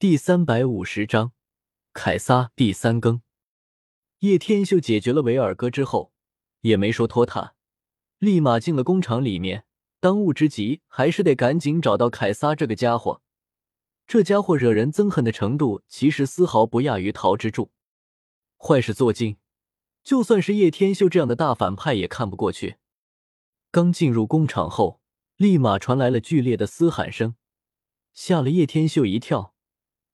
第三百五十章，凯撒第三更。叶天秀解决了维尔哥之后，也没说拖沓，立马进了工厂里面。当务之急还是得赶紧找到凯撒这个家伙。这家伙惹人憎恨的程度，其实丝毫不亚于陶之助。坏事做尽，就算是叶天秀这样的大反派也看不过去。刚进入工厂后，立马传来了剧烈的嘶喊声，吓了叶天秀一跳。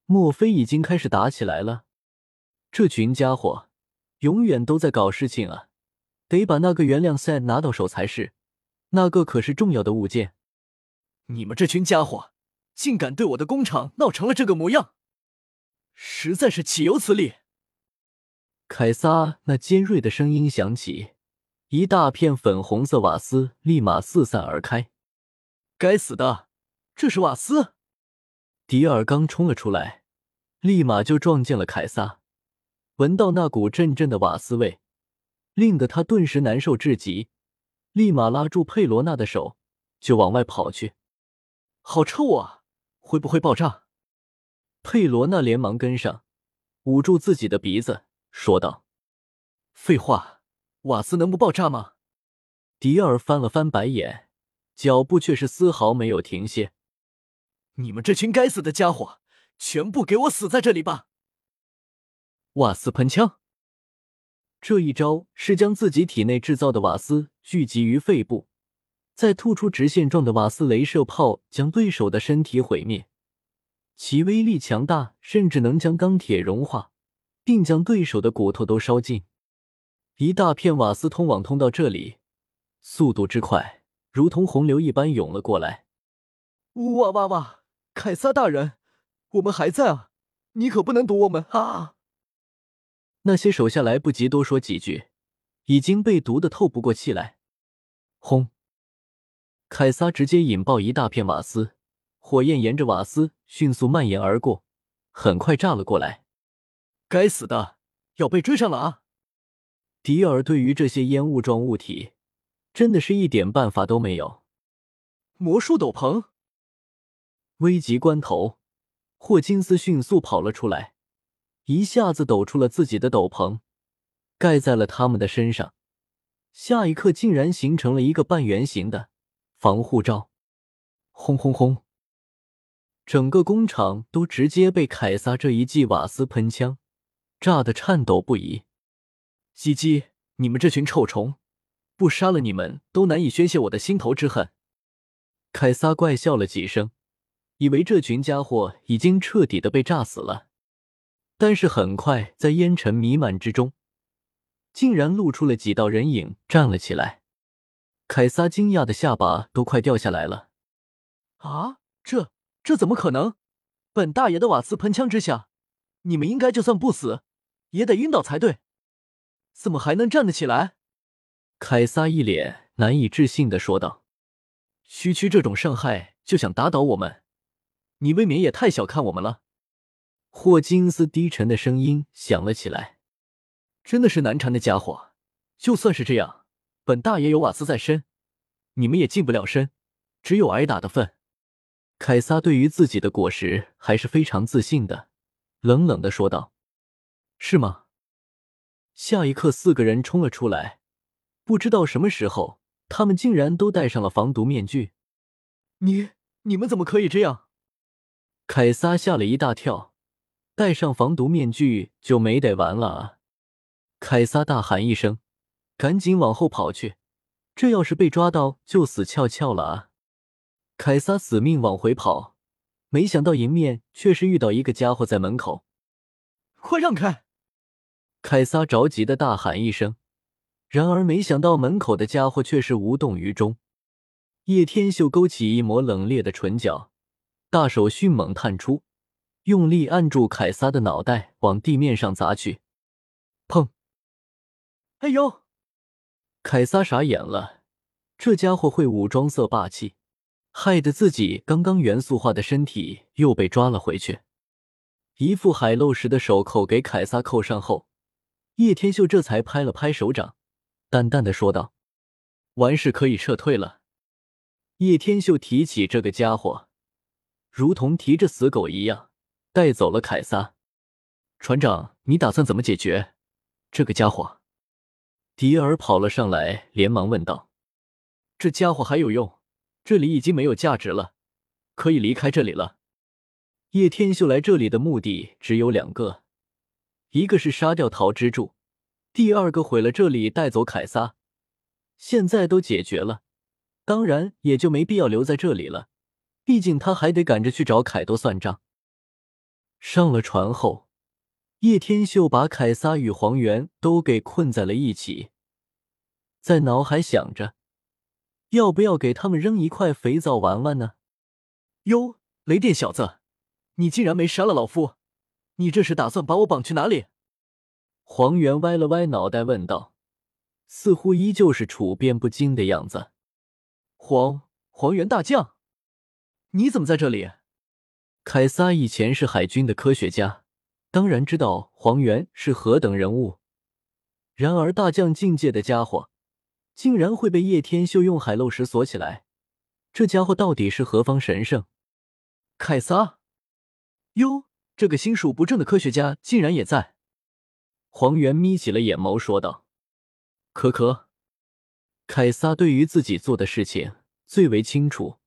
莫非已经开始打起来了？这群家伙永远都在搞事情啊！得把那个原谅赛拿到手才是，那个可是重要的物件。你们这群家伙竟敢对我的工厂闹成了这个模样，实在是岂有此理！凯撒那尖锐的声音响起，一大片粉红色瓦斯立马四散而开。该死的，这是瓦斯！迪尔刚冲了出来，立马就撞见了凯撒。闻到那股阵阵的瓦斯味，令得他顿时难受至极，立马拉住佩罗娜的手就往外跑去。好臭啊！会不会爆炸？佩罗娜连忙跟上，捂住自己的鼻子说道：“废话，瓦斯能不爆炸吗？”迪尔翻了翻白眼，脚步却是丝毫没有停歇。你们这群该死的家伙，全部给我死在这里吧！瓦斯喷枪，这一招是将自己体内制造的瓦斯聚集于肺部，再吐出直线状的瓦斯镭射炮，将对手的身体毁灭。其威力强大，甚至能将钢铁融化，并将对手的骨头都烧尽。一大片瓦斯通往通到这里，速度之快，如同洪流一般涌了过来。哇哇哇！凯撒大人，我们还在啊！你可不能毒我们啊！那些手下来不及多说几句，已经被毒得透不过气来。轰！凯撒直接引爆一大片瓦斯，火焰沿着瓦斯迅速蔓延而过，很快炸了过来。该死的，要被追上了啊！迪尔对于这些烟雾状物体，真的是一点办法都没有。魔术斗篷。危急关头，霍金斯迅速跑了出来，一下子抖出了自己的斗篷，盖在了他们的身上。下一刻，竟然形成了一个半圆形的防护罩。轰轰轰！整个工厂都直接被凯撒这一记瓦斯喷枪炸得颤抖不已。叽叽，你们这群臭虫，不杀了你们都难以宣泄我的心头之恨。凯撒怪笑了几声。以为这群家伙已经彻底的被炸死了，但是很快在烟尘弥漫之中，竟然露出了几道人影站了起来。凯撒惊讶的下巴都快掉下来了。啊，这这怎么可能？本大爷的瓦斯喷枪之下，你们应该就算不死，也得晕倒才对，怎么还能站得起来？凯撒一脸难以置信的说道：“区区这种伤害就想打倒我们？”你未免也太小看我们了，霍金斯低沉的声音响了起来。真的是难缠的家伙。就算是这样，本大爷有瓦斯在身，你们也近不了身，只有挨打的份。凯撒对于自己的果实还是非常自信的，冷冷的说道：“是吗？”下一刻，四个人冲了出来，不知道什么时候，他们竟然都戴上了防毒面具。你你们怎么可以这样？凯撒吓了一大跳，戴上防毒面具就没得玩了啊！凯撒大喊一声，赶紧往后跑去。这要是被抓到，就死翘翘了啊！凯撒死命往回跑，没想到迎面却是遇到一个家伙在门口。快让开！凯撒着急的大喊一声，然而没想到门口的家伙却是无动于衷。叶天秀勾起一抹冷冽的唇角。大手迅猛探出，用力按住凯撒的脑袋，往地面上砸去。砰！哎呦！凯撒傻眼了，这家伙会武装色霸气，害得自己刚刚元素化的身体又被抓了回去。一副海漏石的手扣给凯撒扣上后，叶天秀这才拍了拍手掌，淡淡的说道：“完事可以撤退了。”叶天秀提起这个家伙。如同提着死狗一样，带走了凯撒。船长，你打算怎么解决这个家伙？迪尔跑了上来，连忙问道：“这家伙还有用？这里已经没有价值了，可以离开这里了。”叶天秀来这里的目的只有两个，一个是杀掉桃之助，第二个毁了这里，带走凯撒。现在都解决了，当然也就没必要留在这里了。毕竟他还得赶着去找凯多算账。上了船后，叶天秀把凯撒与黄猿都给困在了一起，在脑海想着要不要给他们扔一块肥皂玩玩呢？哟，雷电小子，你竟然没杀了老夫！你这是打算把我绑去哪里？黄猿歪了歪脑袋问道。似乎依旧是处变不惊的样子。黄黄猿大将，你怎么在这里？凯撒以前是海军的科学家，当然知道黄猿是何等人物。然而大将境界的家伙，竟然会被叶天秀用海漏石锁起来，这家伙到底是何方神圣？凯撒，哟，这个心术不正的科学家竟然也在。黄猿眯起了眼眸说道。可可，凯撒对于自己做的事情最为清楚，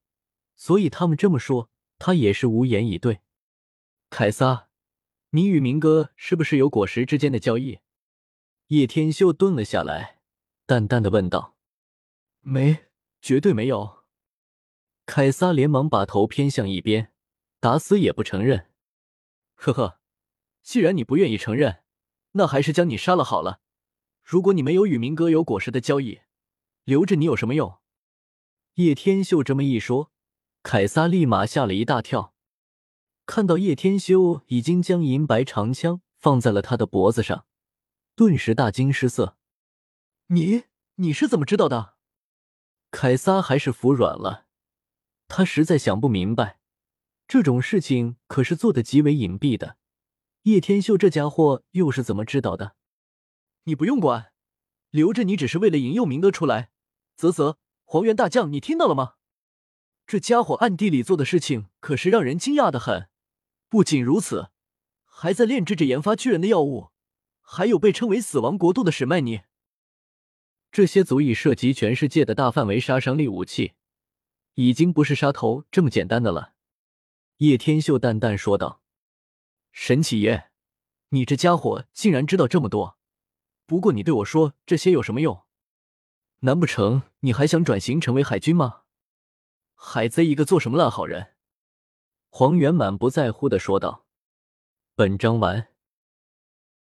所以他们这么说，他也是无言以对。凯撒，你与明哥是不是有果实之间的交易？叶天秀顿了下来，淡淡的问道：“没，绝对没有。”凯撒连忙把头偏向一边，打死也不承认。呵呵，既然你不愿意承认，那还是将你杀了好了。如果你没有与明哥有果实的交易，留着你有什么用？叶天秀这么一说，凯撒立马吓了一大跳。看到叶天修已经将银白长枪放在了他的脖子上，顿时大惊失色。你你是怎么知道的？凯撒还是服软了，他实在想不明白，这种事情可是做的极为隐蔽的，叶天秀这家伙又是怎么知道的？你不用管，留着你只是为了引诱明哥出来。啧啧，黄猿大将，你听到了吗？这家伙暗地里做的事情可是让人惊讶的很。不仅如此，还在炼制着研发巨人的药物，还有被称为“死亡国度”的史麦尼。这些足以涉及全世界的大范围杀伤力武器，已经不是杀头这么简单的了。叶天秀淡淡说道：“神奇爷，你这家伙竟然知道这么多。”不过你对我说这些有什么用？难不成你还想转型成为海军吗？海贼一个，做什么烂好人？黄猿满不在乎的说道。本章完。